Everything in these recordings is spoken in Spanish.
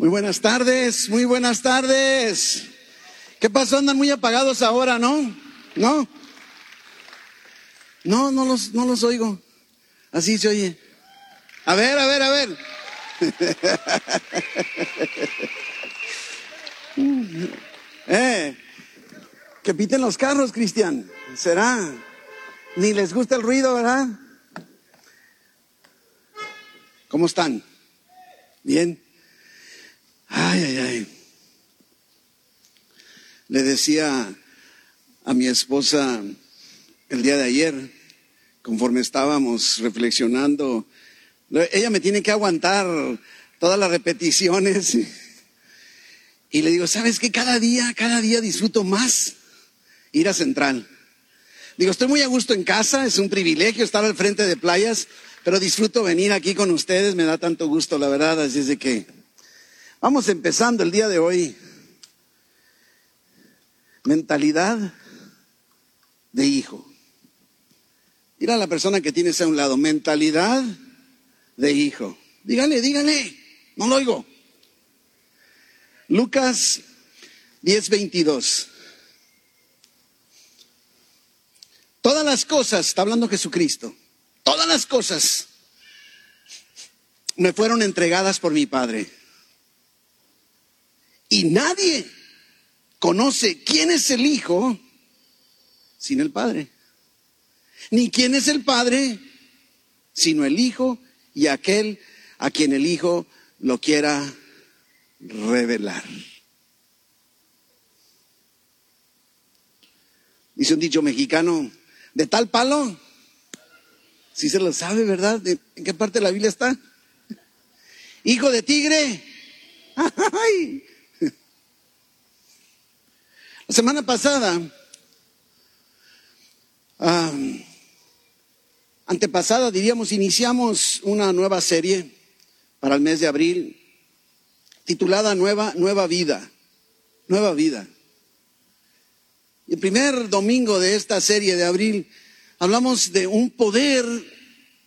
Muy buenas tardes, muy buenas tardes. ¿Qué pasó? Andan muy apagados ahora, ¿no? ¿No? No, no los, no los oigo. Así se oye. A ver, a ver, a ver. eh, que piten los carros, Cristian. ¿Será? Ni les gusta el ruido, ¿verdad? ¿Cómo están? ¿Bien? Ay, ay, ay. Le decía a mi esposa el día de ayer, conforme estábamos reflexionando, ella me tiene que aguantar todas las repeticiones. Y le digo, ¿sabes qué? Cada día, cada día disfruto más ir a Central. Digo, estoy muy a gusto en casa, es un privilegio estar al frente de playas, pero disfruto venir aquí con ustedes, me da tanto gusto, la verdad, así es de que vamos empezando el día de hoy. Mentalidad de hijo. Mira a la persona que tienes a un lado, mentalidad de hijo. Dígale, dígale, no lo oigo. Lucas 10:22. Todas las cosas, está hablando Jesucristo, todas las cosas me fueron entregadas por mi Padre. Y nadie conoce quién es el Hijo sin el Padre. Ni quién es el Padre sino el Hijo y aquel a quien el Hijo lo quiera revelar. Dice un dicho mexicano, de tal palo, si se lo sabe, ¿verdad? ¿En qué parte de la Biblia está? Hijo de tigre. La semana pasada, antepasada, diríamos, iniciamos una nueva serie para el mes de abril titulada Nueva, Nueva Vida. Nueva Vida. El primer domingo de esta serie de abril hablamos de un poder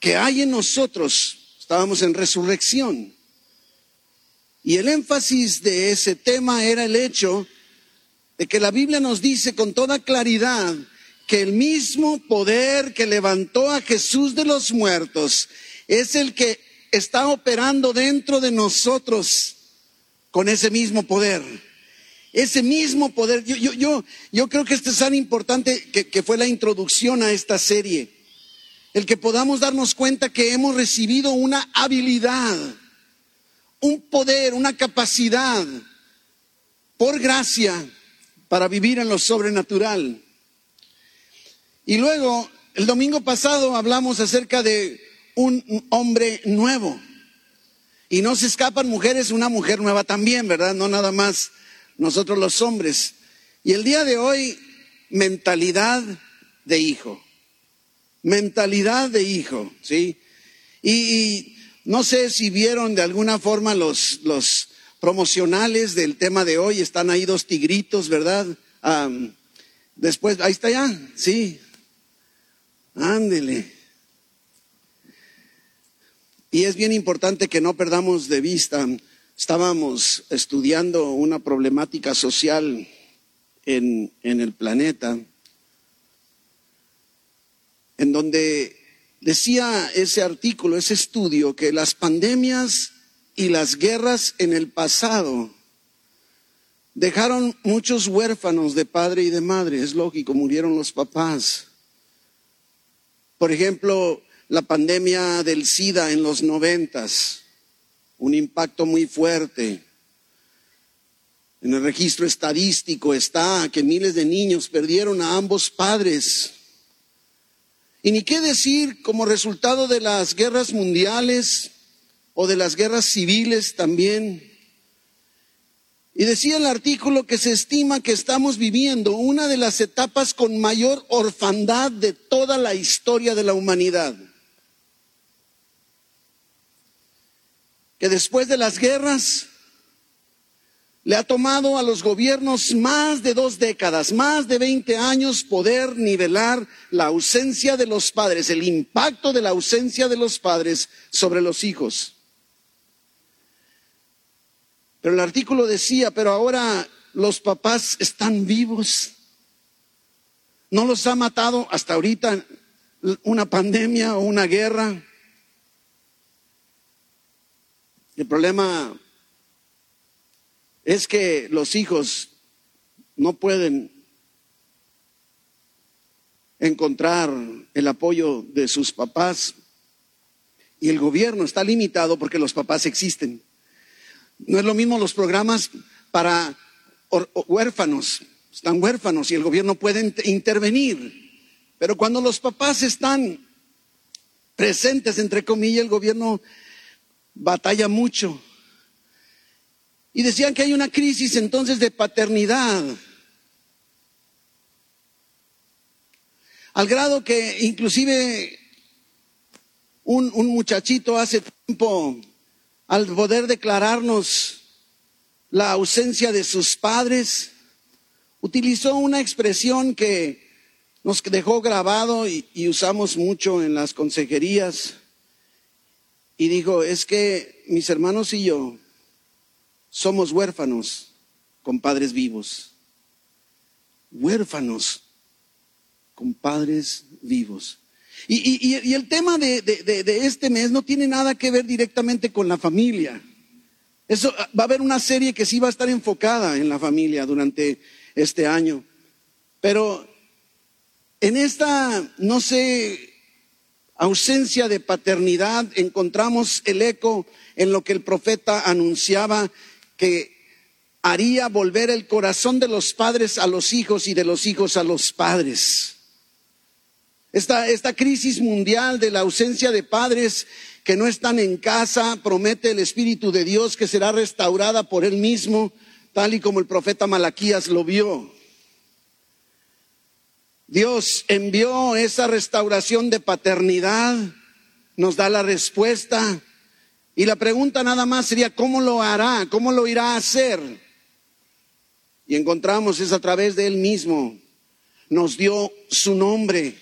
que hay en nosotros. Estábamos en resurrección. Y el énfasis de ese tema era el hecho que la Biblia nos dice con toda claridad que el mismo poder que levantó a Jesús de los muertos es el que está operando dentro de nosotros con ese mismo poder. Ese mismo poder. Yo, yo, yo, yo creo que esto es tan importante que fue la introducción a esta serie. El que podamos darnos cuenta que hemos recibido una habilidad, un poder, una capacidad por gracia para vivir en lo sobrenatural. Y luego, el domingo pasado hablamos acerca de un hombre nuevo. Y no se escapan mujeres, una mujer nueva también, ¿verdad? No nada más nosotros los hombres. Y el día de hoy, mentalidad de hijo. Mentalidad de hijo, ¿sí? Y, no sé si vieron de alguna forma los, los promocionales del tema de hoy. Están ahí dos tigritos, ¿verdad? después, ahí está ya, sí. Ándele. Y es bien importante que no perdamos de vista estábamos estudiando una problemática social en, en, el planeta, en donde decía ese artículo, ese estudio, que las pandemias y las guerras en el pasado dejaron muchos huérfanos de padre y de madre, es lógico, murieron los papás. Por ejemplo, la pandemia del SIDA en los noventas un impacto muy fuerte. En el registro estadístico está que miles de niños perdieron a ambos padres. Y ni qué decir como resultado de las guerras mundiales o de las guerras civiles también. Y decía el artículo que se estima que estamos viviendo una de las etapas con mayor orfandad de toda la historia de la humanidad. que después de las guerras le ha tomado a los gobiernos más de dos décadas, más de 20 años poder nivelar la ausencia de los padres, el impacto de la ausencia de los padres sobre los hijos. Pero el artículo decía, pero ahora los papás están vivos. No los ha matado hasta ahorita una pandemia o una guerra. El problema es que los hijos no pueden encontrar el apoyo de sus papás y el gobierno está limitado porque los papás existen. No es lo mismo los programas para huérfanos, están huérfanos y el gobierno puede intervenir. Pero cuando los papás están presentes, entre comillas, el gobierno batalla mucho. Y decían que hay una crisis entonces de paternidad. Al grado que inclusive un, un muchachito hace tiempo, al poder declararnos la ausencia de sus padres, utilizó una expresión que nos dejó grabado y, usamos mucho en las consejerías. Y dijo, es que mis hermanos y yo somos huérfanos con padres vivos. Huérfanos con padres vivos. Y, el tema de, de, de, este mes no tiene nada que ver directamente con la familia. Eso va a haber una serie que sí va a estar enfocada en la familia durante este año. Pero en esta, no sé, ausencia de paternidad encontramos el eco en lo que el profeta anunciaba que haría volver el corazón de los padres a los hijos y de los hijos a los padres. Esta, crisis mundial de la ausencia de padres que no están en casa, promete el Espíritu de Dios que será restaurada por Él mismo, tal y como el profeta Malaquías lo vio. Dios envió esa restauración de paternidad, nos da la respuesta y la pregunta nada más sería, ¿cómo lo hará? ¿Cómo lo irá a hacer? Y encontramos es a través de Él mismo. Nos dio su nombre,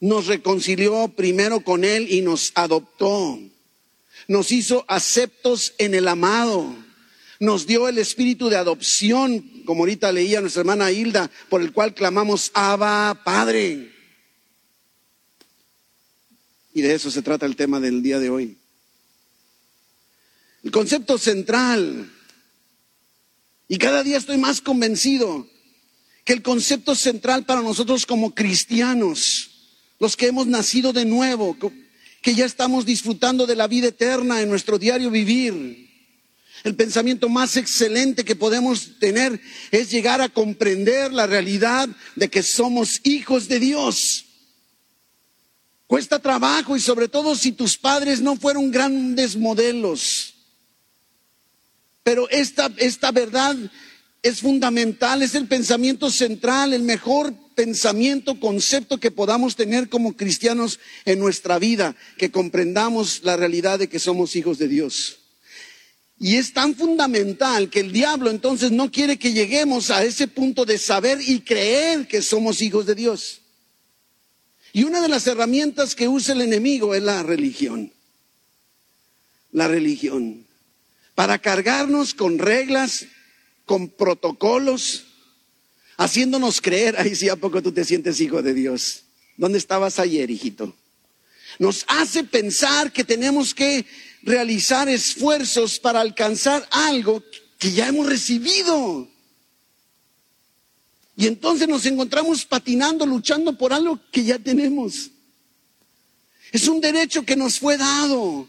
nos reconcilió primero con Él y nos adoptó. Nos hizo aceptos en el amado. Nos dio el espíritu de adopción, como ahorita leía nuestra hermana Hilda, por el cual clamamos, Abba, Padre. Y de eso se trata el tema del día de hoy. El concepto central. Y cada día estoy más convencido que el concepto central para nosotros como cristianos, los que hemos nacido de nuevo, que ya estamos disfrutando de la vida eterna en nuestro diario vivir, el pensamiento más excelente que podemos tener es llegar a comprender la realidad de que somos hijos de Dios. Cuesta trabajo y sobre todo si tus padres no fueron grandes modelos. Pero esta, esta verdad es fundamental, es el pensamiento central, el mejor pensamiento, concepto que podamos tener como cristianos en nuestra vida, que comprendamos la realidad de que somos hijos de Dios. Y es tan fundamental que el diablo entonces no quiere que lleguemos a ese punto de saber y creer que somos hijos de Dios. Y una de las herramientas que usa el enemigo es la religión. La religión para cargarnos con reglas, con protocolos, haciéndonos creer, ay, sí, ¿a poco tú te sientes hijo de Dios? ¿Dónde estabas ayer, hijito? Nos hace pensar que tenemos que realizar esfuerzos para alcanzar algo que ya hemos recibido. Y entonces nos encontramos patinando, luchando por algo que ya tenemos. Es un derecho que nos fue dado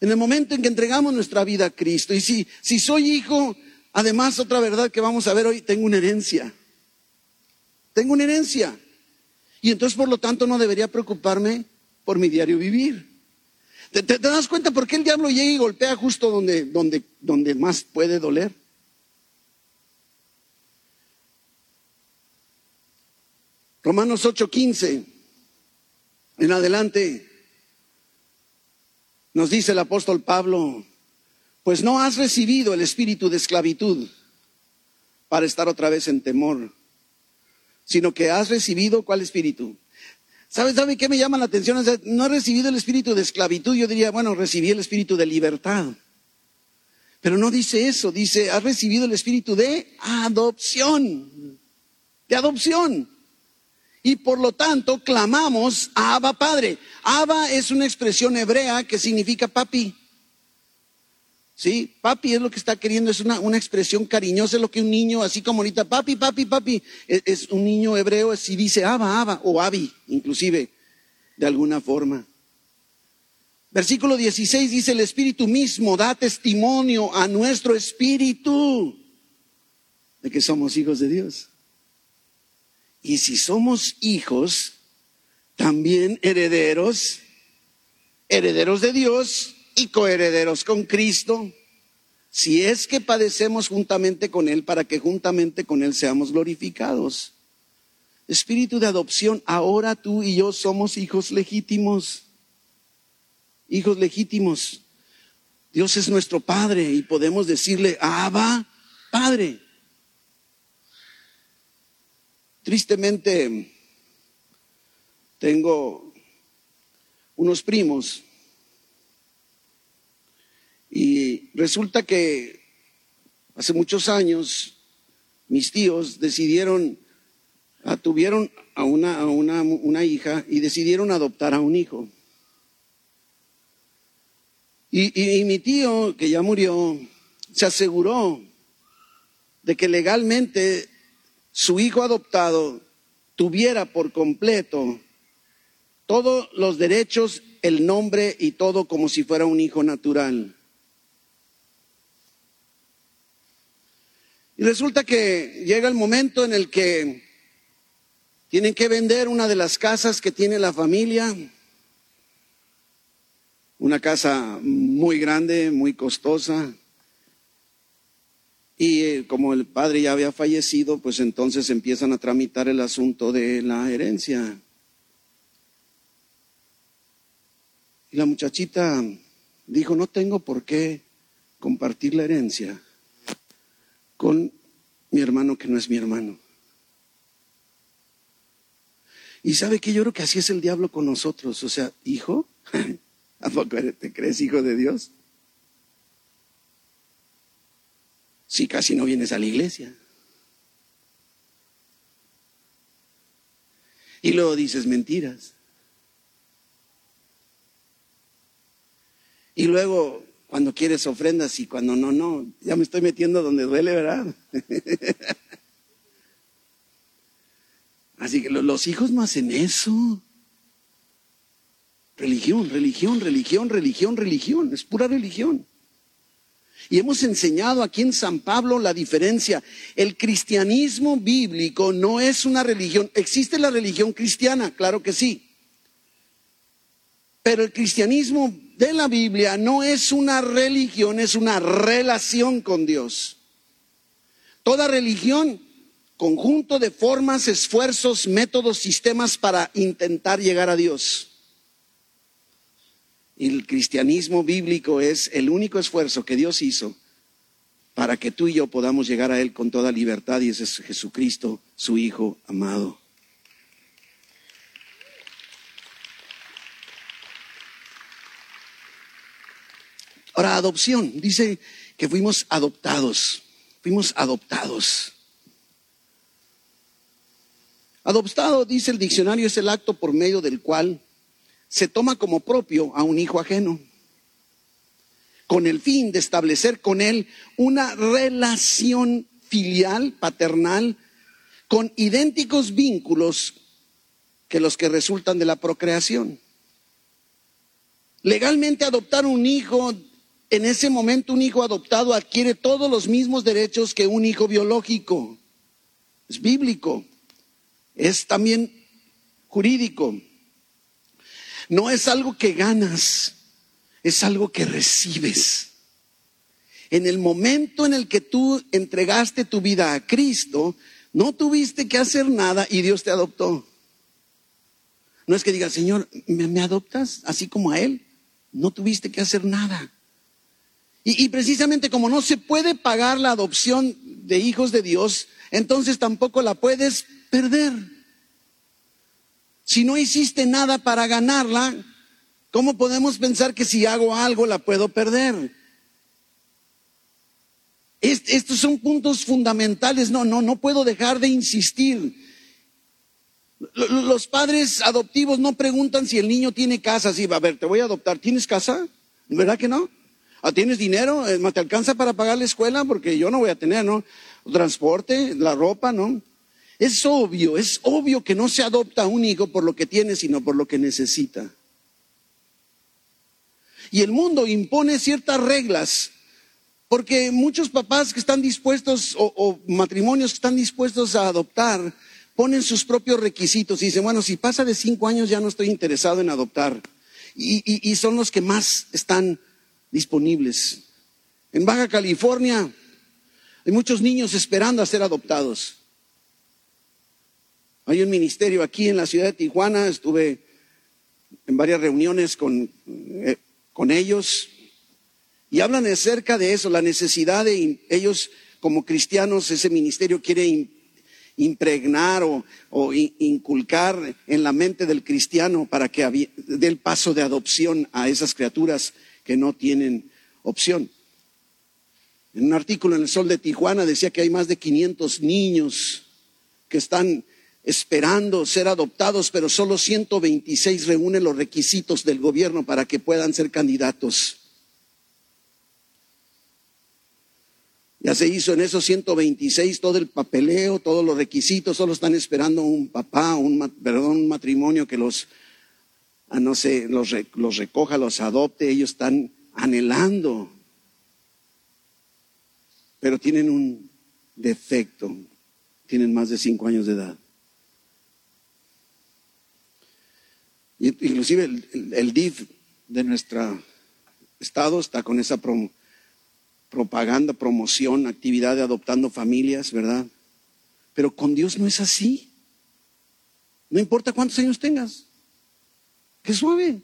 en el momento en que entregamos nuestra vida a Cristo. Y si, si soy hijo, además otra verdad que vamos a ver hoy, tengo una herencia. Tengo una herencia. Y entonces, por lo tanto, no debería preocuparme por mi diario vivir. ¿Te, das cuenta por qué el diablo llega y golpea justo donde, donde, donde más puede doler? Romanos 8:15 en adelante nos dice el apóstol Pablo, pues no has recibido el espíritu de esclavitud para estar otra vez en temor, sino que has recibido cuál espíritu. ¿Sabes, ¿Sabe qué me llama la atención? No he recibido el espíritu de esclavitud, yo diría, bueno, recibí el espíritu de libertad. Pero no dice eso, dice, has recibido el espíritu de adopción, de adopción. Y por lo tanto clamamos a Abba Padre. Abba es una expresión hebrea que significa papi. ¿Sí? Papi es lo que está queriendo, es una, una expresión cariñosa, es lo que un niño, así como ahorita, papi, papi, papi, es, un niño hebreo, si dice Abba, Abba, o Abi, inclusive, de alguna forma. Versículo 16 dice, el Espíritu mismo da testimonio a nuestro Espíritu de que somos hijos de Dios. Y si somos hijos, también herederos, herederos de Dios y coherederos con Cristo, si es que padecemos juntamente con Él para que juntamente con Él seamos glorificados. Espíritu de adopción, ahora tú y yo somos hijos legítimos hijos legítimos. Dios es nuestro Padre y podemos decirle, Abba, Padre. Tristemente, tengo unos primos y resulta que hace muchos años mis tíos decidieron, ah, tuvieron a una, a una, una hija y decidieron adoptar a un hijo. Y, mi tío, que ya murió, se aseguró de que legalmente su hijo adoptado tuviera por completo todos los derechos, el nombre y todo como si fuera un hijo natural. Y resulta que llega el momento en el que tienen que vender una de las casas que tiene la familia una casa muy grande, muy costosa. Y eh, como el padre ya había fallecido, pues entonces empiezan a tramitar el asunto de la herencia. Y la muchachita dijo, no tengo por qué compartir la herencia con mi hermano que no es mi hermano. Y sabe que yo creo que así es el diablo con nosotros. O sea, hijo, ¿A poco te crees hijo de Dios? Si casi no vienes a la iglesia. Y luego dices mentiras. Y luego cuando quieres ofrendas y cuando no, no, ya me estoy metiendo donde duele, ¿verdad? Así que los hijos no hacen eso. Religión, religión, religión, religión, religión. Es pura religión. Y hemos enseñado aquí en San Pablo la diferencia. El cristianismo bíblico no es una religión. Existe la religión cristiana, claro que sí. Pero el cristianismo de la Biblia no es una religión, es una relación con Dios. Toda religión, conjunto de formas, esfuerzos, métodos, sistemas para intentar llegar a Dios el cristianismo bíblico es el único esfuerzo que Dios hizo para que tú y yo podamos llegar a Él con toda libertad y ese es Jesucristo, su Hijo amado. Ahora, adopción. Dice que fuimos adoptados. Fuimos adoptados. Adoptado, dice el diccionario, es el acto por medio del cual se toma como propio a un hijo ajeno, con el fin de establecer con él una relación filial, paternal, con idénticos vínculos que los que resultan de la procreación. Legalmente adoptar un hijo, en ese momento un hijo adoptado adquiere todos los mismos derechos que un hijo biológico. Es bíblico, es también jurídico. No es algo que ganas, es algo que recibes. En el momento en el que tú entregaste tu vida a Cristo, no tuviste que hacer nada y Dios te adoptó. No es que diga, Señor, ¿me, adoptas así como a Él? No tuviste que hacer nada. Y, precisamente como no se puede pagar la adopción de hijos de Dios, entonces tampoco la puedes perder. Si no hiciste nada para ganarla, ¿cómo podemos pensar que si hago algo la puedo perder? estos son puntos fundamentales. No, no, no puedo dejar de insistir. Los padres adoptivos no preguntan si el niño tiene casa. Sí, a ver, te voy a adoptar. ¿Tienes casa? ¿Verdad que no? Ah, ¿Tienes dinero? Eh, ¿Te alcanza para pagar la escuela? Porque yo no voy a tener, ¿no? Transporte, la ropa, ¿no? Es obvio, es obvio que no se adopta un hijo por lo que tiene, sino por lo que necesita. Y el mundo impone ciertas reglas, porque muchos papás que están dispuestos o, matrimonios que están dispuestos a adoptar ponen sus propios requisitos y dicen, bueno, si pasa de cinco años ya no estoy interesado en adoptar. y son los que más están disponibles. En Baja California hay muchos niños esperando a ser adoptados. Hay un ministerio aquí en la ciudad de Tijuana, estuve en varias reuniones con, eh, con ellos y hablan acerca de eso, la necesidad de ellos como cristianos, ese ministerio quiere impregnar o, o, inculcar en la mente del cristiano para que dé el paso de adopción a esas criaturas que no tienen opción. En un artículo en el Sol de Tijuana decía que hay más de 500 niños que están esperando ser adoptados, pero solo 126 reúnen los requisitos del gobierno para que puedan ser candidatos. Ya se hizo en esos 126 todo el papeleo, todos los requisitos, solo están esperando un papá, un, perdón, un matrimonio que los a no sé, los, los recoja, los adopte, ellos están anhelando, pero tienen un defecto, tienen más de cinco años de edad. Inclusive el, el, DIF de nuestro estado está con esa propaganda, promoción, actividad de adoptando familias, ¿verdad? Pero con Dios no es así. No importa cuántos años tengas. Qué suave.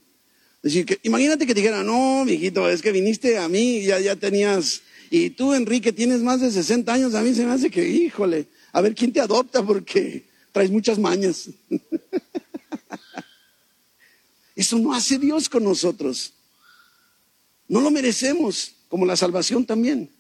Decir, que, imagínate que dijera, no, mijito, es que viniste a mí, ya, ya tenías, y tú, Enrique, tienes más de 60 años, a mí se me hace que, híjole, a ver quién te adopta porque traes muchas mañas. Eso no hace Dios con nosotros. No lo merecemos, como la salvación también.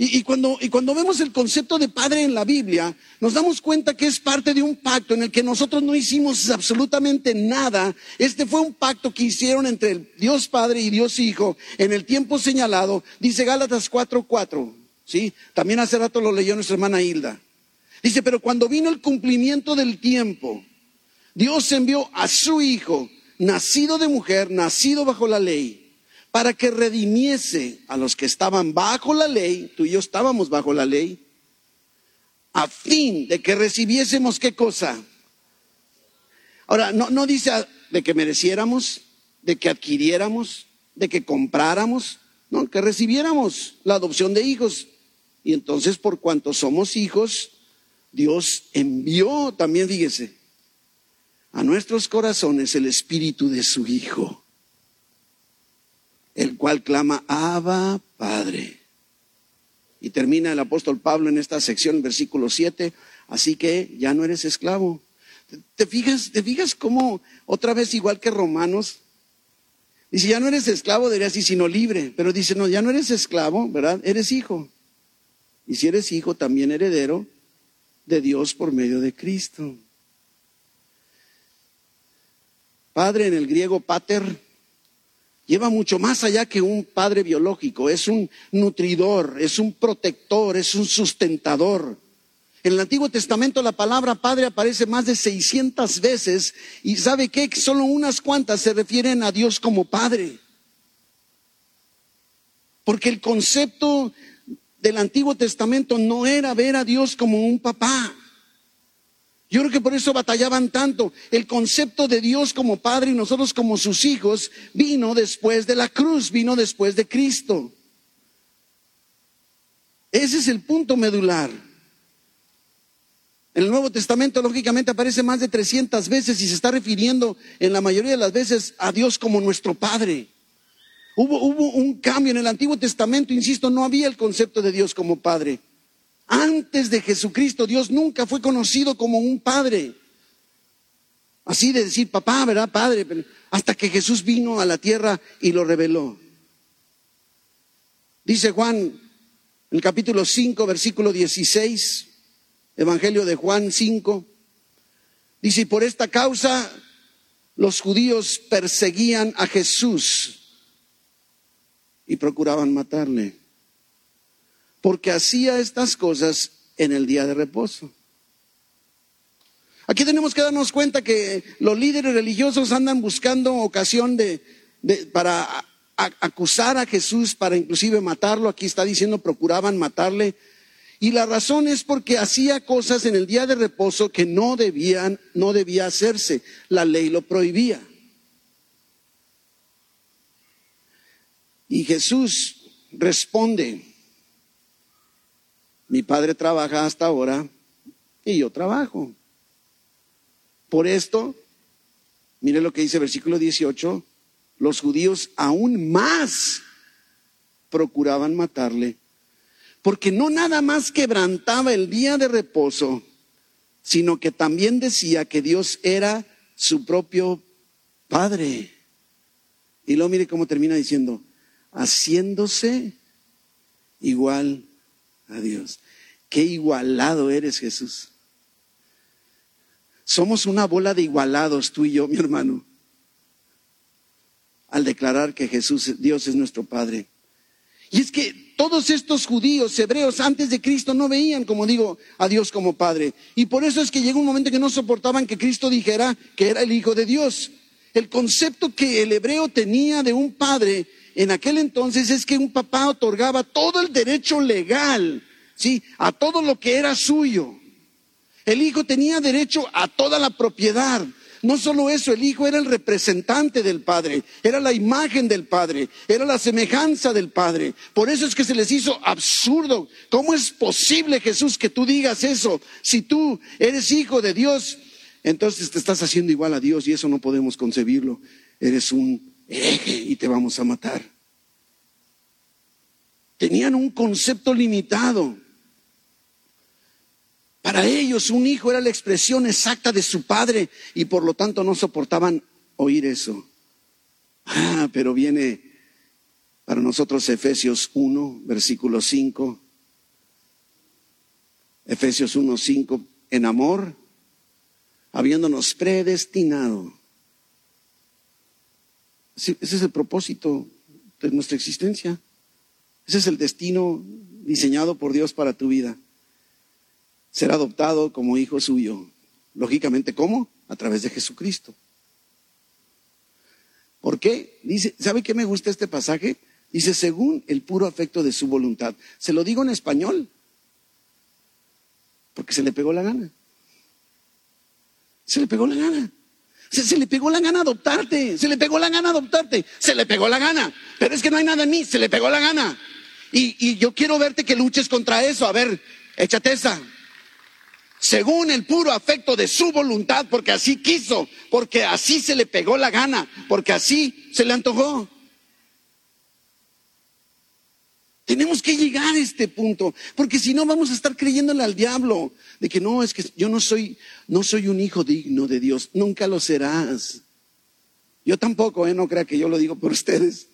Y, cuando, y cuando vemos el concepto de padre en la Biblia, nos damos cuenta que es parte de un pacto en el que nosotros no hicimos absolutamente nada. Este fue un pacto que hicieron entre Dios Padre y Dios Hijo en el tiempo señalado. Dice Gálatas 4:4. ¿sí? También hace rato lo leyó nuestra hermana Hilda. Dice, pero cuando vino el cumplimiento del tiempo, Dios envió a su Hijo, nacido de mujer, nacido bajo la ley para que redimiese a los que estaban bajo la ley, tú y yo estábamos bajo la ley, a fin de que recibiésemos qué cosa. Ahora, no, no dice de que mereciéramos, de que adquiriéramos, de que compráramos, no, que recibiéramos la adopción de hijos. Y entonces, por cuanto somos hijos, Dios envió también, fíjese, a nuestros corazones el espíritu de su Hijo el cual clama, Abba, Padre. Y termina el apóstol Pablo en esta sección, versículo 7, así que ya no eres esclavo. ¿Te fijas, te fijas cómo otra vez igual que Romanos? Dice, ya no eres esclavo, diría así, sino libre. Pero dice, no, ya no eres esclavo, ¿verdad? Eres hijo. Y si eres hijo, también heredero de Dios por medio de Cristo. Padre en el griego pater lleva mucho más allá que un padre biológico, es un nutridor, es un protector, es un sustentador. En el Antiguo Testamento la palabra padre aparece más de 600 veces y sabe que solo unas cuantas se refieren a Dios como padre. Porque el concepto del Antiguo Testamento no era ver a Dios como un papá. Yo creo que por eso batallaban tanto. El concepto de Dios como Padre y nosotros como sus hijos vino después de la cruz, vino después de Cristo. Ese es el punto medular. En el Nuevo Testamento, lógicamente, aparece más de 300 veces y se está refiriendo en la mayoría de las veces a Dios como nuestro Padre. Hubo, hubo un cambio en el Antiguo Testamento, insisto, no había el concepto de Dios como Padre. Antes de Jesucristo, Dios nunca fue conocido como un padre. Así de decir papá, ¿verdad? Padre, hasta que Jesús vino a la tierra y lo reveló. Dice Juan el capítulo 5, versículo 16, Evangelio de Juan 5, dice, y por esta causa los judíos perseguían a Jesús y procuraban matarle, porque hacía estas cosas en el día de reposo. Aquí tenemos que darnos cuenta que los líderes religiosos andan buscando ocasión de, para acusar a Jesús, para inclusive matarlo. Aquí está diciendo procuraban matarle. Y la razón es porque hacía cosas en el día de reposo que no debían, no debía hacerse. La ley lo prohibía. Y Jesús responde, mi padre trabaja hasta ahora y yo trabajo. Por esto, mire lo que dice versículo 18, los judíos aún más procuraban matarle, porque no nada más quebrantaba el día de reposo, sino que también decía que Dios era su propio Padre. Y luego mire cómo termina diciendo, haciéndose igual a Dios. Qué igualado eres Jesús. Somos una bola de igualados tú y yo, mi hermano, al declarar que Jesús, Dios es nuestro Padre. Y es que todos estos judíos, hebreos, antes de Cristo no veían, como digo, a Dios como Padre. Y por eso es que llegó un momento que no soportaban que Cristo dijera que era el Hijo de Dios. El concepto que el hebreo tenía de un padre en aquel entonces es que un papá otorgaba todo el derecho legal, ¿sí? A todo lo que era suyo. El hijo tenía derecho a toda la propiedad. No solo eso, el hijo era el representante del padre, era la imagen del padre, era la semejanza del padre. Por eso es que se les hizo absurdo. ¿Cómo es posible, Jesús, que tú digas eso? Si tú eres hijo de Dios, entonces te estás haciendo igual a Dios y eso no podemos concebirlo. Eres un hereje y te vamos a matar. Tenían un concepto limitado. Para ellos un hijo era la expresión exacta de su padre y por lo tanto no soportaban oír eso. Ah, pero viene para nosotros Efesios 1, versículo 5. Efesios 1, 5, en amor, habiéndonos predestinado. Ese es el propósito de nuestra existencia. Ese es el destino diseñado por Dios para tu vida ser adoptado como hijo suyo. Lógicamente, ¿cómo? A través de Jesucristo. ¿Por qué? Dice, ¿sabe qué me gusta este pasaje? Dice, según el puro afecto de su voluntad. Se lo digo en español, porque se le pegó la gana. Se le pegó la gana. Se, le pegó la gana adoptarte, se le pegó la gana adoptarte, se le pegó la gana. Pero es que no hay nada en mí, se le pegó la gana. Y, y yo quiero verte que luches contra eso. A ver, échate esa según el puro afecto de su voluntad, porque así quiso, porque así se le pegó la gana, porque así se le antojó. Tenemos que llegar a este punto, porque si no vamos a estar creyéndole al diablo de que no, es que yo no soy, no soy un hijo digno de Dios, nunca lo serás. Yo tampoco, ¿eh? no crea que yo lo digo por ustedes.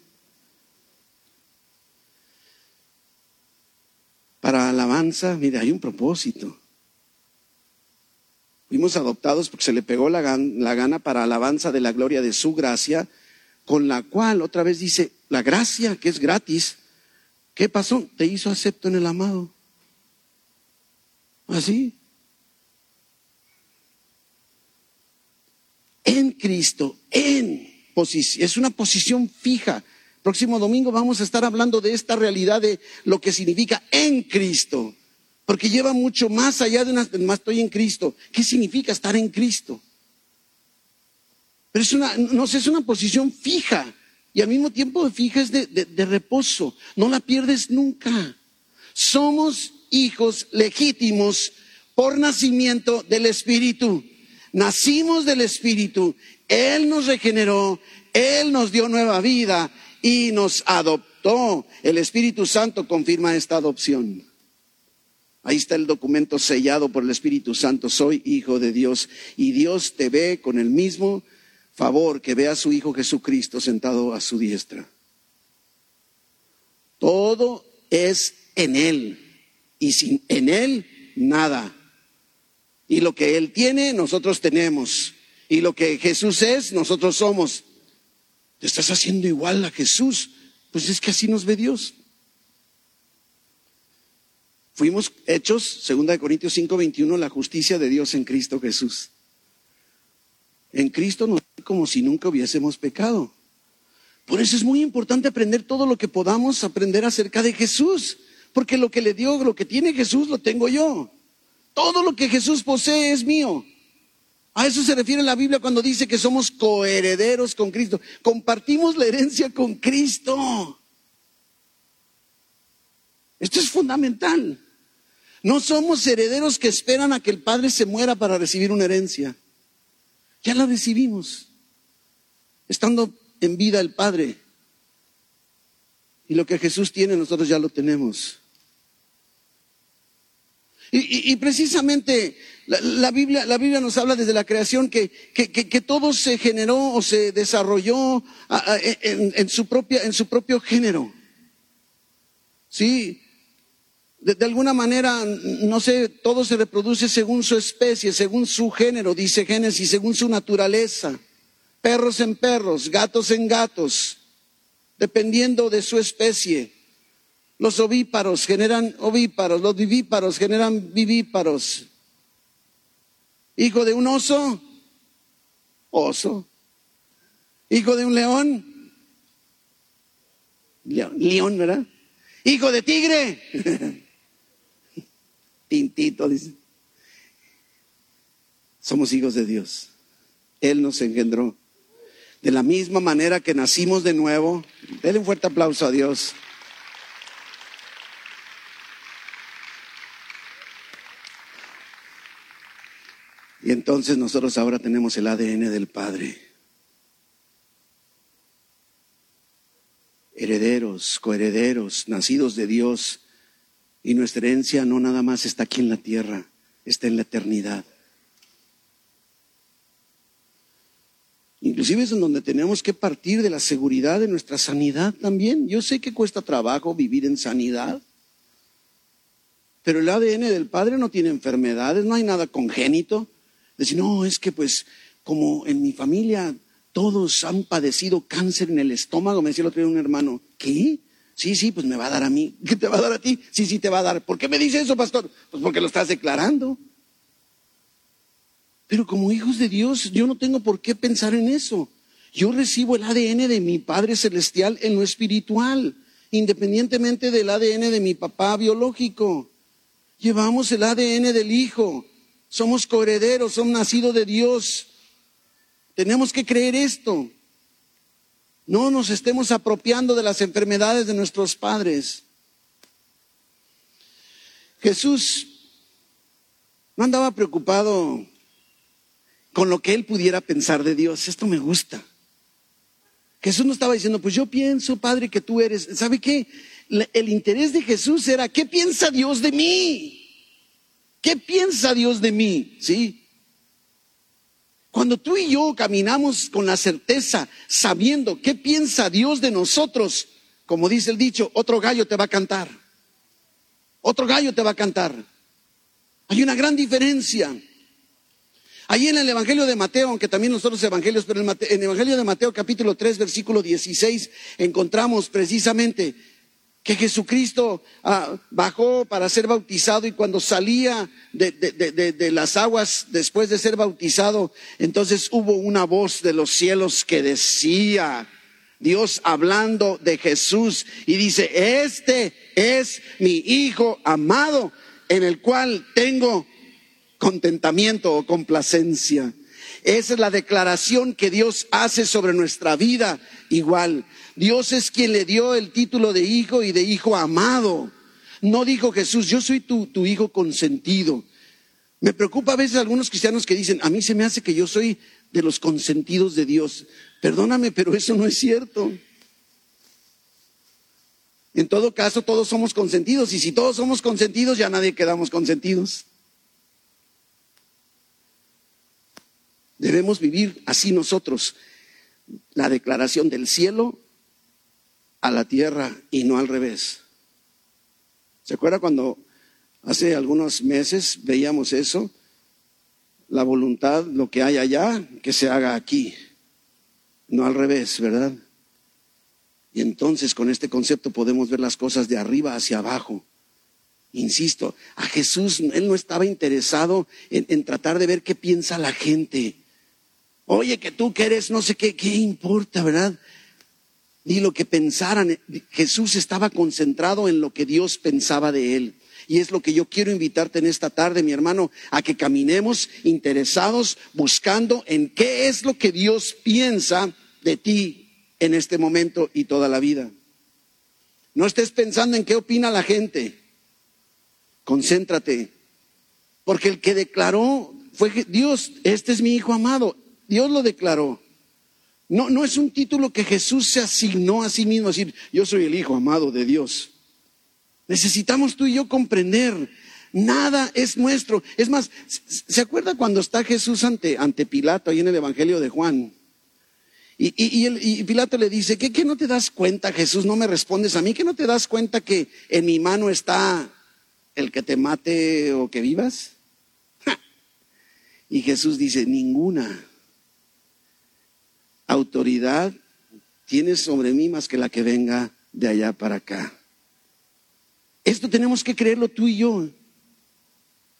Para alabanza, mire, hay un propósito. Fuimos adoptados porque se le pegó la, gana para alabanza de la gloria de su gracia, con la cual, otra vez dice, la gracia que es gratis, ¿qué pasó? Te hizo acepto en el amado. Así. En Cristo, en posición, es una posición fija. Próximo domingo vamos a estar hablando de esta realidad de lo que significa en Cristo. Porque lleva mucho más allá de una, más estoy en Cristo. ¿Qué significa estar en Cristo? Pero es una, no sé, es una posición fija y al mismo tiempo fija es de, de reposo. No la pierdes nunca. Somos hijos legítimos por nacimiento del Espíritu. Nacimos del Espíritu. Él nos regeneró. Él nos dio nueva vida y nos adoptó. El Espíritu Santo confirma esta adopción. Ahí está el documento sellado por el Espíritu Santo. Soy hijo de Dios y Dios te ve con el mismo favor que ve a su Hijo Jesucristo sentado a su diestra. Todo es en Él. Y sin en Él, nada. Y lo que Él tiene, nosotros tenemos. Y lo que Jesús es, nosotros somos. ¿Te estás haciendo igual a Jesús? Pues es que así nos ve Dios. Fuimos hechos, 2 Corintios 5, 21, la justicia de Dios en Cristo Jesús. En Cristo nos como si nunca hubiésemos pecado. Por eso es muy importante aprender todo lo que podamos aprender acerca de Jesús, porque lo que le dio, lo que tiene Jesús, lo tengo yo. Todo lo que Jesús posee es mío. A eso se refiere la Biblia cuando dice que somos coherederos con Cristo. Compartimos la herencia con Cristo. Esto es fundamental. No somos herederos que esperan a que el Padre se muera para recibir una herencia. Ya la recibimos. Estando en vida el Padre. Y lo que Jesús tiene, nosotros ya lo tenemos. Y, precisamente la, Biblia, la Biblia nos habla desde la creación que, que, todo se generó o se desarrolló en, su propia, en su propio género. Sí, de, de, alguna manera, no sé, todo se reproduce según su especie, según su género, dice Génesis, según su naturaleza perros en perros, gatos en gatos, dependiendo de su especie. Los ovíparos generan ovíparos, los vivíparos generan vivíparos. Hijo de un oso, oso. Hijo de un león, león, ¿verdad? Hijo de tigre, tintito, dice. Somos hijos de Dios. Él nos engendró. De la misma manera que nacimos de nuevo, denle un fuerte aplauso a Dios. Y entonces nosotros ahora tenemos el ADN del Padre. Herederos, coherederos, nacidos de Dios. Y nuestra herencia no nada más está aquí en la tierra, está en la eternidad. Inclusive es en donde tenemos que partir de la seguridad de nuestra sanidad también. Yo sé que cuesta trabajo vivir en sanidad, pero el ADN del Padre no tiene enfermedades, no hay nada congénito. Decir, no, es que pues como en mi familia todos han padecido cáncer en el estómago, me decía el otro día un hermano, ¿qué? Sí, sí, pues me va a dar a mí. ¿Qué te va a dar a ti? Sí, sí, te va a dar. ¿Por qué me dice eso, pastor? Pues porque lo estás declarando. Pero como hijos de Dios, yo no tengo por qué pensar en eso. Yo recibo el ADN de mi Padre Celestial en lo espiritual, independientemente del ADN de mi papá biológico. Llevamos el ADN del Hijo. Somos coherederos, somos nacidos de Dios. Tenemos que creer esto. No nos estemos apropiando de las enfermedades de nuestros padres. Jesús no andaba preocupado con lo que él pudiera pensar de Dios. Esto me gusta. Jesús no estaba diciendo, pues yo pienso, Padre, que tú eres. ¿Sabe qué? El interés de Jesús era, ¿qué piensa Dios de mí? ¿Qué piensa Dios de mí? ¿Sí? Cuando tú y yo caminamos con la certeza, sabiendo qué piensa Dios de nosotros, como dice el dicho, otro gallo te va a cantar. Otro gallo te va a cantar. Hay una gran diferencia. Allí en el Evangelio de Mateo, aunque también los otros evangelios, pero en el Evangelio de Mateo capítulo 3, versículo 16, encontramos precisamente que Jesucristo ah, bajó para ser bautizado y cuando salía de, de, las aguas después de ser bautizado, entonces hubo una voz de los cielos que decía, Dios hablando de Jesús y dice, este es mi Hijo amado en el cual tengo contentamiento o complacencia. Esa es la declaración que Dios hace sobre nuestra vida igual. Dios es quien le dio el título de hijo y de hijo amado. No dijo Jesús, yo soy tu, tu hijo consentido. Me preocupa a veces algunos cristianos que dicen, a mí se me hace que yo soy de los consentidos de Dios. Perdóname, pero eso no es cierto. En todo caso, todos somos consentidos y si todos somos consentidos, ya nadie quedamos consentidos. Debemos vivir así nosotros la declaración del cielo a la tierra y no al revés. ¿Se acuerda cuando hace algunos meses veíamos eso? La voluntad, lo que hay allá, que se haga aquí, no al revés, ¿verdad? Y entonces con este concepto podemos ver las cosas de arriba hacia abajo. Insisto, a Jesús, él no estaba interesado en, tratar de ver qué piensa la gente. Oye, que tú que eres no sé qué, qué importa, ¿verdad? Ni lo que pensaran. Jesús estaba concentrado en lo que Dios pensaba de él. Y es lo que yo quiero invitarte en esta tarde, mi hermano, a que caminemos interesados, buscando en qué es lo que Dios piensa de ti en este momento y toda la vida. No estés pensando en qué opina la gente. Concéntrate. Porque el que declaró fue Dios, este es mi hijo amado. Dios lo declaró. No, no es un título que Jesús se asignó a sí mismo, decir, yo soy el hijo amado de Dios. Necesitamos tú y yo comprender, nada es nuestro. Es más, ¿se acuerda cuando está Jesús ante, ante Pilato ahí en el Evangelio de Juan? Y, y, Pilato le dice, ¿qué, ¿qué no te das cuenta, Jesús? No me respondes a mí, ¿qué no te das cuenta que en mi mano está el que te mate o que vivas? Y Jesús dice, ninguna autoridad tienes sobre mí más que la que venga de allá para acá. Esto tenemos que creerlo tú y yo.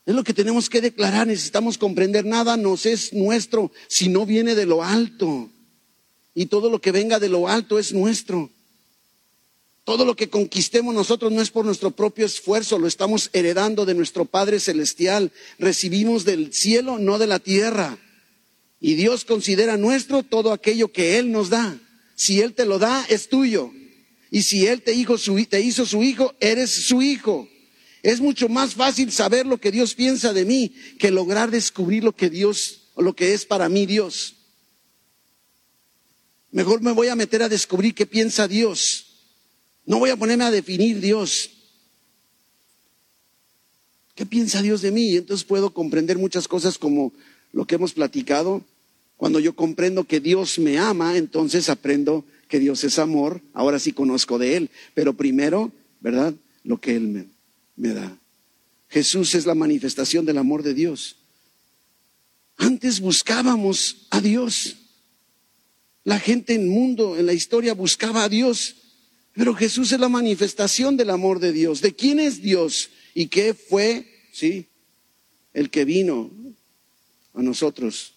Es lo que tenemos que declarar. Necesitamos comprender. Nada nos es nuestro si no viene de lo alto. Y todo lo que venga de lo alto es nuestro. Todo lo que conquistemos nosotros no es por nuestro propio esfuerzo, lo estamos heredando de nuestro Padre Celestial. Recibimos del cielo, no de la tierra. Y Dios considera nuestro todo aquello que Él nos da. Si Él te lo da, es tuyo. Y si Él te, hizo su, te hizo su hijo, eres su hijo. Es mucho más fácil saber lo que Dios piensa de mí que lograr descubrir lo que Dios, lo que es para mí Dios. Mejor me voy a meter a descubrir qué piensa Dios. No voy a ponerme a definir Dios. ¿Qué piensa Dios de mí? Y entonces puedo comprender muchas cosas como lo que hemos platicado. Cuando yo comprendo que Dios me ama, entonces aprendo que Dios es amor. Ahora sí conozco de Él. Pero primero, ¿verdad? Lo que Él me, da. Jesús es la manifestación del amor de Dios. Antes buscábamos a Dios. La gente en el mundo, en la historia, buscaba a Dios. Pero Jesús es la manifestación del amor de Dios. ¿De quién es Dios? ¿Y qué fue? Sí, el que vino a nosotros.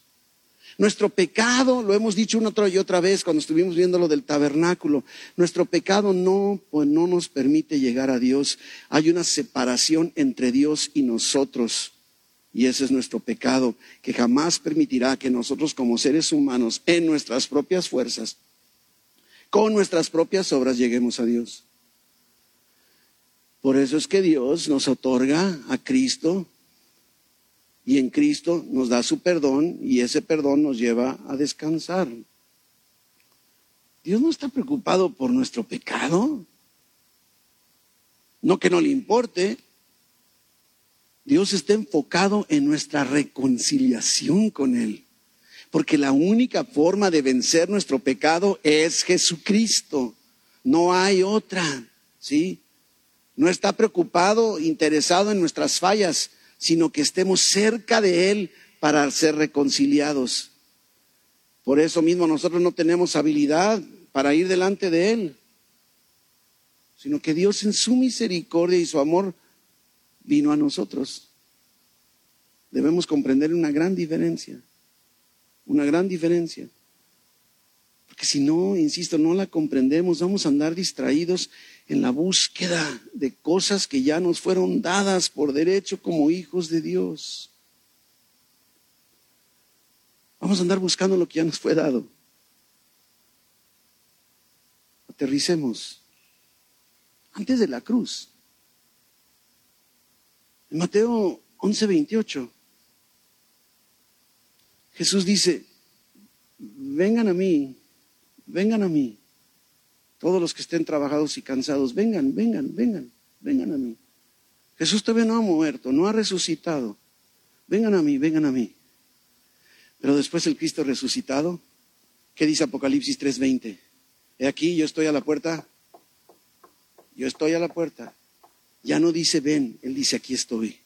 Nuestro pecado, lo hemos dicho una otra y otra vez cuando estuvimos viendo lo del tabernáculo, nuestro pecado no, pues no nos permite llegar a Dios. Hay una separación entre Dios y nosotros. Y ese es nuestro pecado, que jamás permitirá que nosotros como seres humanos, en nuestras propias fuerzas, con nuestras propias obras, lleguemos a Dios. Por eso es que Dios nos otorga a Cristo y en Cristo nos da su perdón y ese perdón nos lleva a descansar. Dios no está preocupado por nuestro pecado. No que no le importe, Dios está enfocado en nuestra reconciliación con Él. Porque la única forma de vencer nuestro pecado es Jesucristo. No hay otra, ¿sí? No está preocupado, interesado en nuestras fallas, sino que estemos cerca de Él para ser reconciliados. Por eso mismo nosotros no tenemos habilidad para ir delante de Él, sino que Dios en su misericordia y su amor vino a nosotros. Debemos comprender una gran diferencia, una gran diferencia. Porque si no, insisto, no la comprendemos, vamos a andar distraídos en la búsqueda de cosas que ya nos fueron dadas por derecho como hijos de Dios. Vamos a andar buscando lo que ya nos fue dado. Aterricemos antes de la cruz. En Mateo 11:28, Jesús dice, vengan a mí, vengan a mí, todos los que estén trabajados y cansados, vengan, vengan, vengan, vengan a mí. Jesús todavía no ha muerto, no ha resucitado. Vengan a mí, vengan a mí. Pero después el Cristo resucitado, ¿qué dice Apocalipsis 3:20? He aquí, yo estoy a la puerta, yo estoy a la puerta ya no dice ven, Él dice aquí estoy.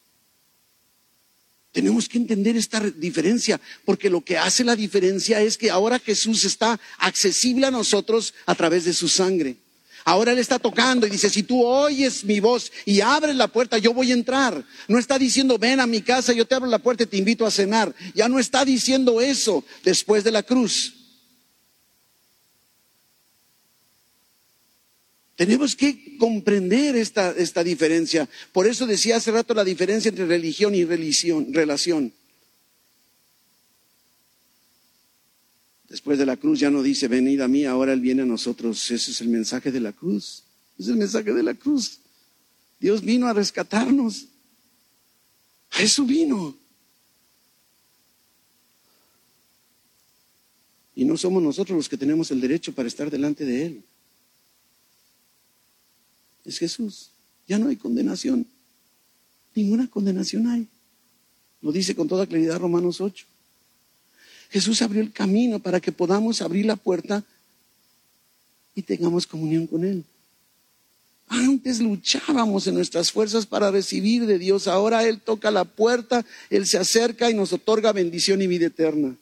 Tenemos que entender esta diferencia, porque lo que hace la diferencia es que ahora Jesús está accesible a nosotros a través de su sangre. Ahora Él está tocando y dice, si tú oyes mi voz y abres la puerta, yo voy a entrar. No está diciendo, ven a mi casa, yo te abro la puerta y te invito a cenar. Ya no está diciendo eso después de la cruz. Tenemos que comprender esta, esta diferencia. Por eso decía hace rato la diferencia entre religión y religión, relación. Después de la cruz ya no dice, venid a mí, ahora Él viene a nosotros. Ese es el mensaje de la cruz. Es el mensaje de la cruz. Dios vino a rescatarnos. A eso vino. Y no somos nosotros los que tenemos el derecho para estar delante de Él es Jesús. Ya no hay condenación. Ninguna condenación hay. Lo dice con toda claridad Romanos 8. Jesús abrió el camino para que podamos abrir la puerta y tengamos comunión con Él. Antes luchábamos en nuestras fuerzas para recibir de Dios. Ahora Él toca la puerta, Él se acerca y nos otorga bendición y vida eterna.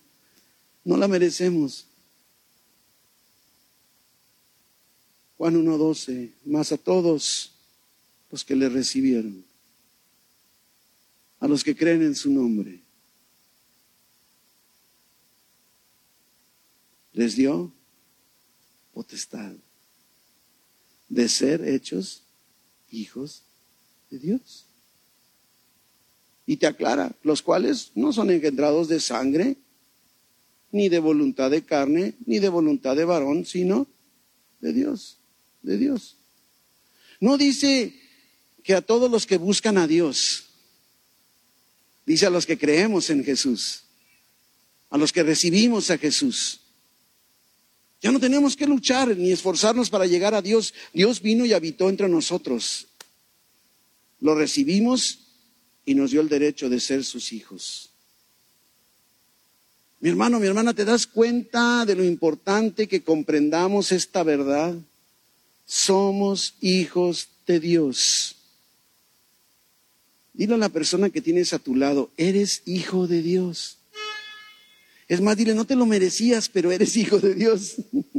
No la merecemos. Juan 1.12, más a todos los que le recibieron, a los que creen en su nombre, les dio potestad de ser hechos hijos de Dios. Y te aclara, los cuales no son engendrados de sangre, ni de voluntad de carne, ni de voluntad de varón, sino de Dios de Dios. No dice que a todos los que buscan a Dios, dice a los que creemos en Jesús, a los que recibimos a Jesús. Ya no tenemos que luchar ni esforzarnos para llegar a Dios. Dios vino y habitó entre nosotros. Lo recibimos y nos dio el derecho de ser sus hijos. Mi hermano, mi hermana, ¿te das cuenta de lo importante que comprendamos esta verdad? Somos hijos de Dios. Dile a la persona que tienes a tu lado, eres hijo de Dios. Es más, dile, no te lo merecías, pero eres hijo de Dios.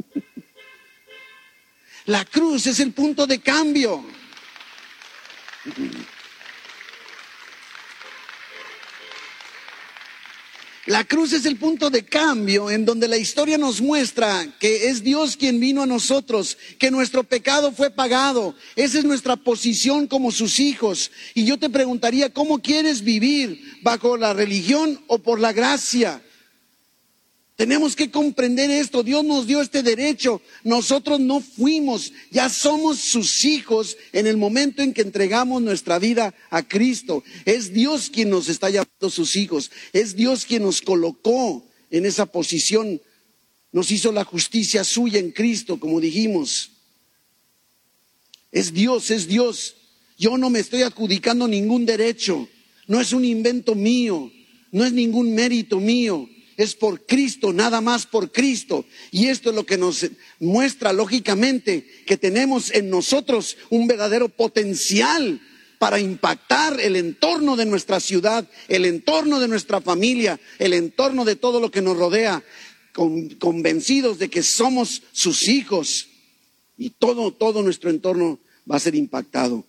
La cruz es el punto de cambio. La cruz es el punto de cambio en donde la historia nos muestra que es Dios quien vino a nosotros, que nuestro pecado fue pagado. Esa es nuestra posición como sus hijos. Y yo te preguntaría, ¿cómo quieres vivir? ¿Bajo la religión o por la gracia? Tenemos que comprender esto. Dios nos dio este derecho. Nosotros no fuimos, ya somos sus hijos en el momento en que entregamos nuestra vida a Cristo. Es Dios quien nos está llamando sus hijos. Es Dios quien nos colocó en esa posición. Nos hizo la justicia suya en Cristo, como dijimos. Es Dios, es Dios. Yo no me estoy adjudicando ningún derecho. No es un invento mío. No es ningún mérito mío es por Cristo, nada más por Cristo. Y esto es lo que nos muestra lógicamente que tenemos en nosotros un verdadero potencial para impactar el entorno de nuestra ciudad, el entorno de nuestra familia, el entorno de todo lo que nos rodea, convencidos de que somos sus hijos y todo, todo nuestro entorno va a ser impactado.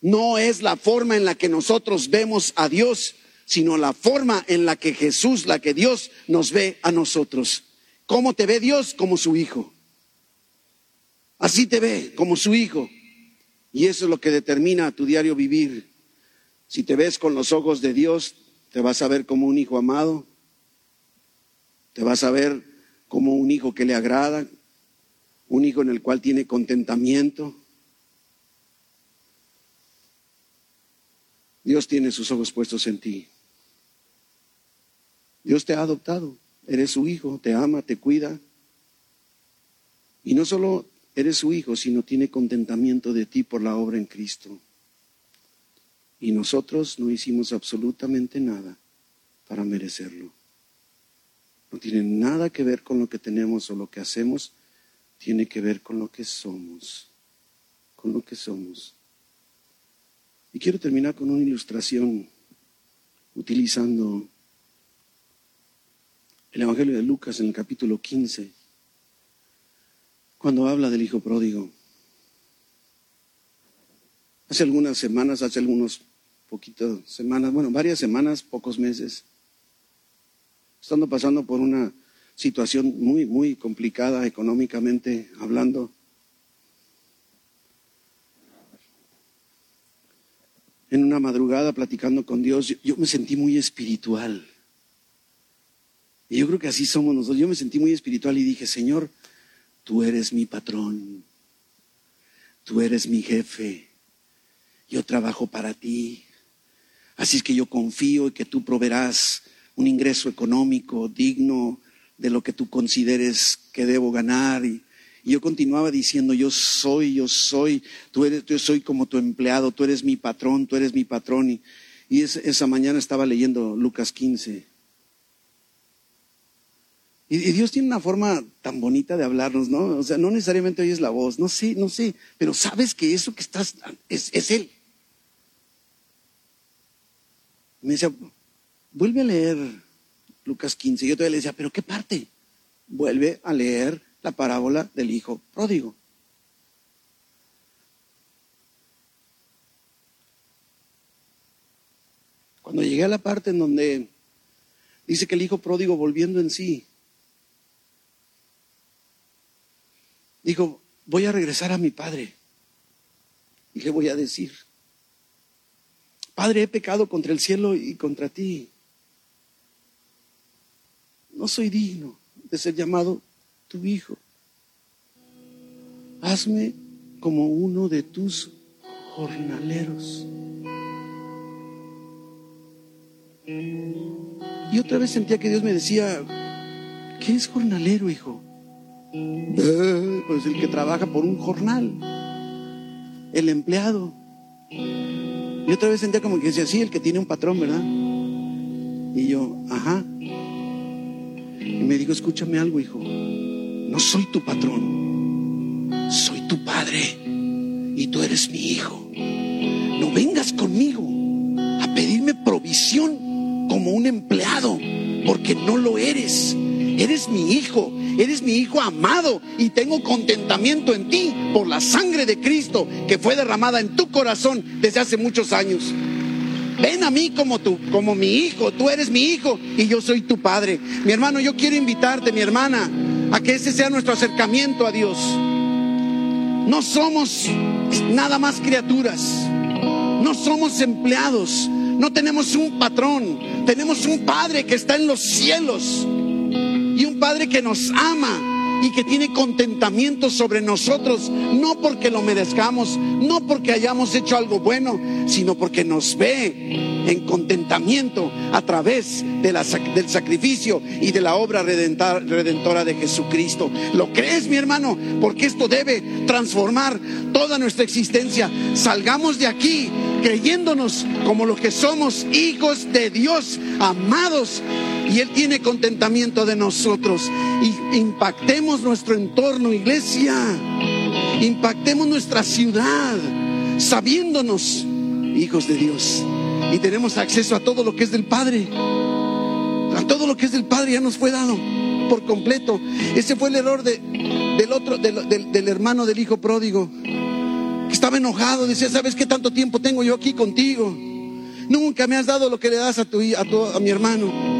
No es la forma en la que nosotros vemos a Dios, sino la forma en la que Jesús, la que Dios nos ve a nosotros. ¿Cómo te ve Dios? Como su hijo. Así te ve, como su hijo. Y eso es lo que determina tu diario vivir. Si te ves con los ojos de Dios, te vas a ver como un hijo amado, te vas a ver como un hijo que le agrada, un hijo en el cual tiene contentamiento, Dios tiene sus ojos puestos en ti. Dios te ha adoptado, eres su hijo, te ama, te cuida. Y no solo eres su hijo, sino tiene contentamiento de ti por la obra en Cristo. Y nosotros no hicimos absolutamente nada para merecerlo. No tiene nada que ver con lo que tenemos o lo que hacemos, tiene que ver con lo que somos, con lo que somos. Y quiero terminar con una ilustración utilizando el Evangelio de Lucas en el capítulo 15, cuando habla del Hijo Pródigo. Hace algunas semanas, hace algunos poquitas semanas, bueno, varias semanas, pocos meses, estando pasando por una situación muy, muy complicada económicamente hablando. En una madrugada platicando con Dios, yo, me sentí muy espiritual. Y yo creo que así somos nosotros. Yo me sentí muy espiritual y dije, Señor, tú eres mi patrón, tú eres mi jefe, yo trabajo para ti. Así es que yo confío en que tú proveerás un ingreso económico digno de lo que tú consideres que debo ganar. Y, yo continuaba diciendo, yo soy, yo soy, tú eres, yo soy como tu empleado, tú eres mi patrón, tú eres mi patrón. Y, y esa mañana estaba leyendo Lucas 15. Y, Dios tiene una forma tan bonita de hablarnos, ¿no? O sea, no necesariamente oyes la voz, no sé, no sé, pero sabes que eso que estás es, es Él. Me decía, vuelve a leer Lucas 15. Yo todavía le decía, ¿pero qué parte? Vuelve a leer la parábola del hijo pródigo. Cuando llegué a la parte en donde dice que el hijo pródigo volviendo en sí, dijo, voy a regresar a mi padre. Y le voy a decir, Padre, he pecado contra el cielo y contra ti. No soy digno de ser llamado tu hijo. Hazme como uno de tus jornaleros. Y otra vez sentía que Dios me decía, ¿qué es jornalero, hijo? Pues el que trabaja por un jornal, el empleado. Y otra vez sentía como que decía, sí, el que tiene un patrón, ¿verdad? Y yo, ajá. Y me dijo, escúchame algo, hijo. No soy tu patrón. Soy tu padre. Y tú eres mi hijo. No vengas conmigo a pedirme provisión como un empleado, porque no lo eres. Eres mi hijo Eres mi hijo amado y tengo contentamiento en ti por la sangre de Cristo que fue derramada en tu corazón desde hace muchos años. Ven a mí como tú, como mi hijo. Tú eres mi hijo y yo soy tu padre. Mi hermano, yo quiero invitarte, mi hermana, a que ese sea nuestro acercamiento a Dios. No somos nada más criaturas. No somos empleados. No tenemos un patrón. Tenemos un Padre que está en los cielos y un Padre que nos ama y que tiene contentamiento sobre nosotros, no porque lo merezcamos, no porque hayamos hecho algo bueno, sino porque nos ve en contentamiento a través de del sacrificio y de la obra redentora de Jesucristo. ¿Lo crees, mi hermano? Porque esto debe transformar toda nuestra existencia. Salgamos de aquí creyéndonos como los que somos hijos de Dios, amados y Él tiene contentamiento de nosotros. Y impactemos nuestro entorno, iglesia. Impactemos nuestra ciudad, sabiéndonos hijos de Dios. Y tenemos acceso a todo lo que es del Padre. A todo lo que es del Padre ya nos fue dado por completo. Ese fue el error de, del otro, del, hermano del hijo pródigo. Que estaba enojado, decía, ¿sabes qué tanto tiempo tengo yo aquí contigo? Nunca me has dado lo que le das a, tu, a, a mi hermano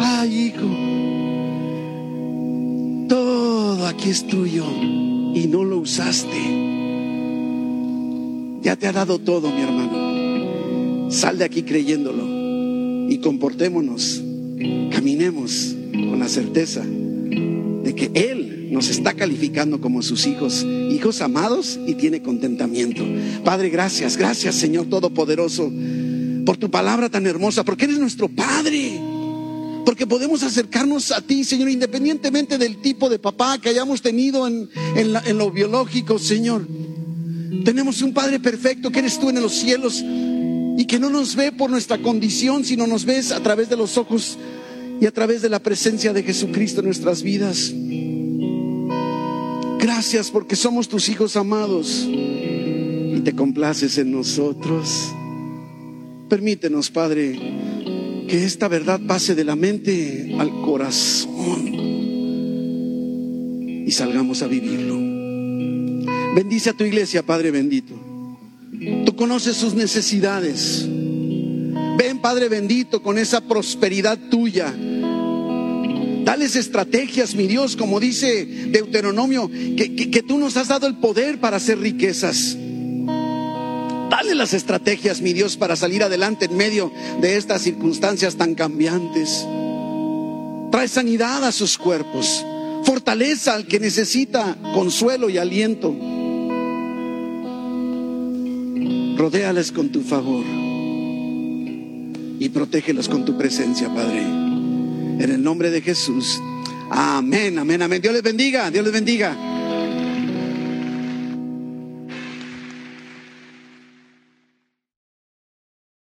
ay hijo, todo aquí es tuyo y no lo usaste. Ya te ha dado todo, mi hermano. Sal de aquí creyéndolo y comportémonos, caminemos con la certeza de que Él nos está calificando como sus hijos, hijos amados y tiene contentamiento. Padre, gracias, gracias Señor Todopoderoso por tu palabra tan hermosa, porque eres nuestro Padre porque podemos acercarnos a ti, Señor, independientemente del tipo de papá que hayamos tenido en, lo biológico, Señor. Tenemos un Padre perfecto que eres tú en los cielos y que no nos ve por nuestra condición, sino nos ves a través de los ojos y a través de la presencia de Jesucristo en nuestras vidas. Gracias porque somos tus hijos amados y te complaces en nosotros. Permítenos, Padre, que esta verdad pase de la mente al corazón y salgamos a vivirlo. Bendice a tu iglesia, Padre bendito. Tú conoces sus necesidades. Ven, Padre bendito, con esa prosperidad tuya. Dales estrategias, mi Dios, como dice Deuteronomio, que, que, tú nos has dado el poder para hacer riquezas. Dale las estrategias, mi Dios, para salir adelante en medio de estas circunstancias tan cambiantes. Trae sanidad a sus cuerpos. Fortaleza al que necesita consuelo y aliento. Rodéales con tu favor y protégelos con tu presencia, Padre. En el nombre de Jesús. Amén, amén, amén. Dios les bendiga, Dios les bendiga.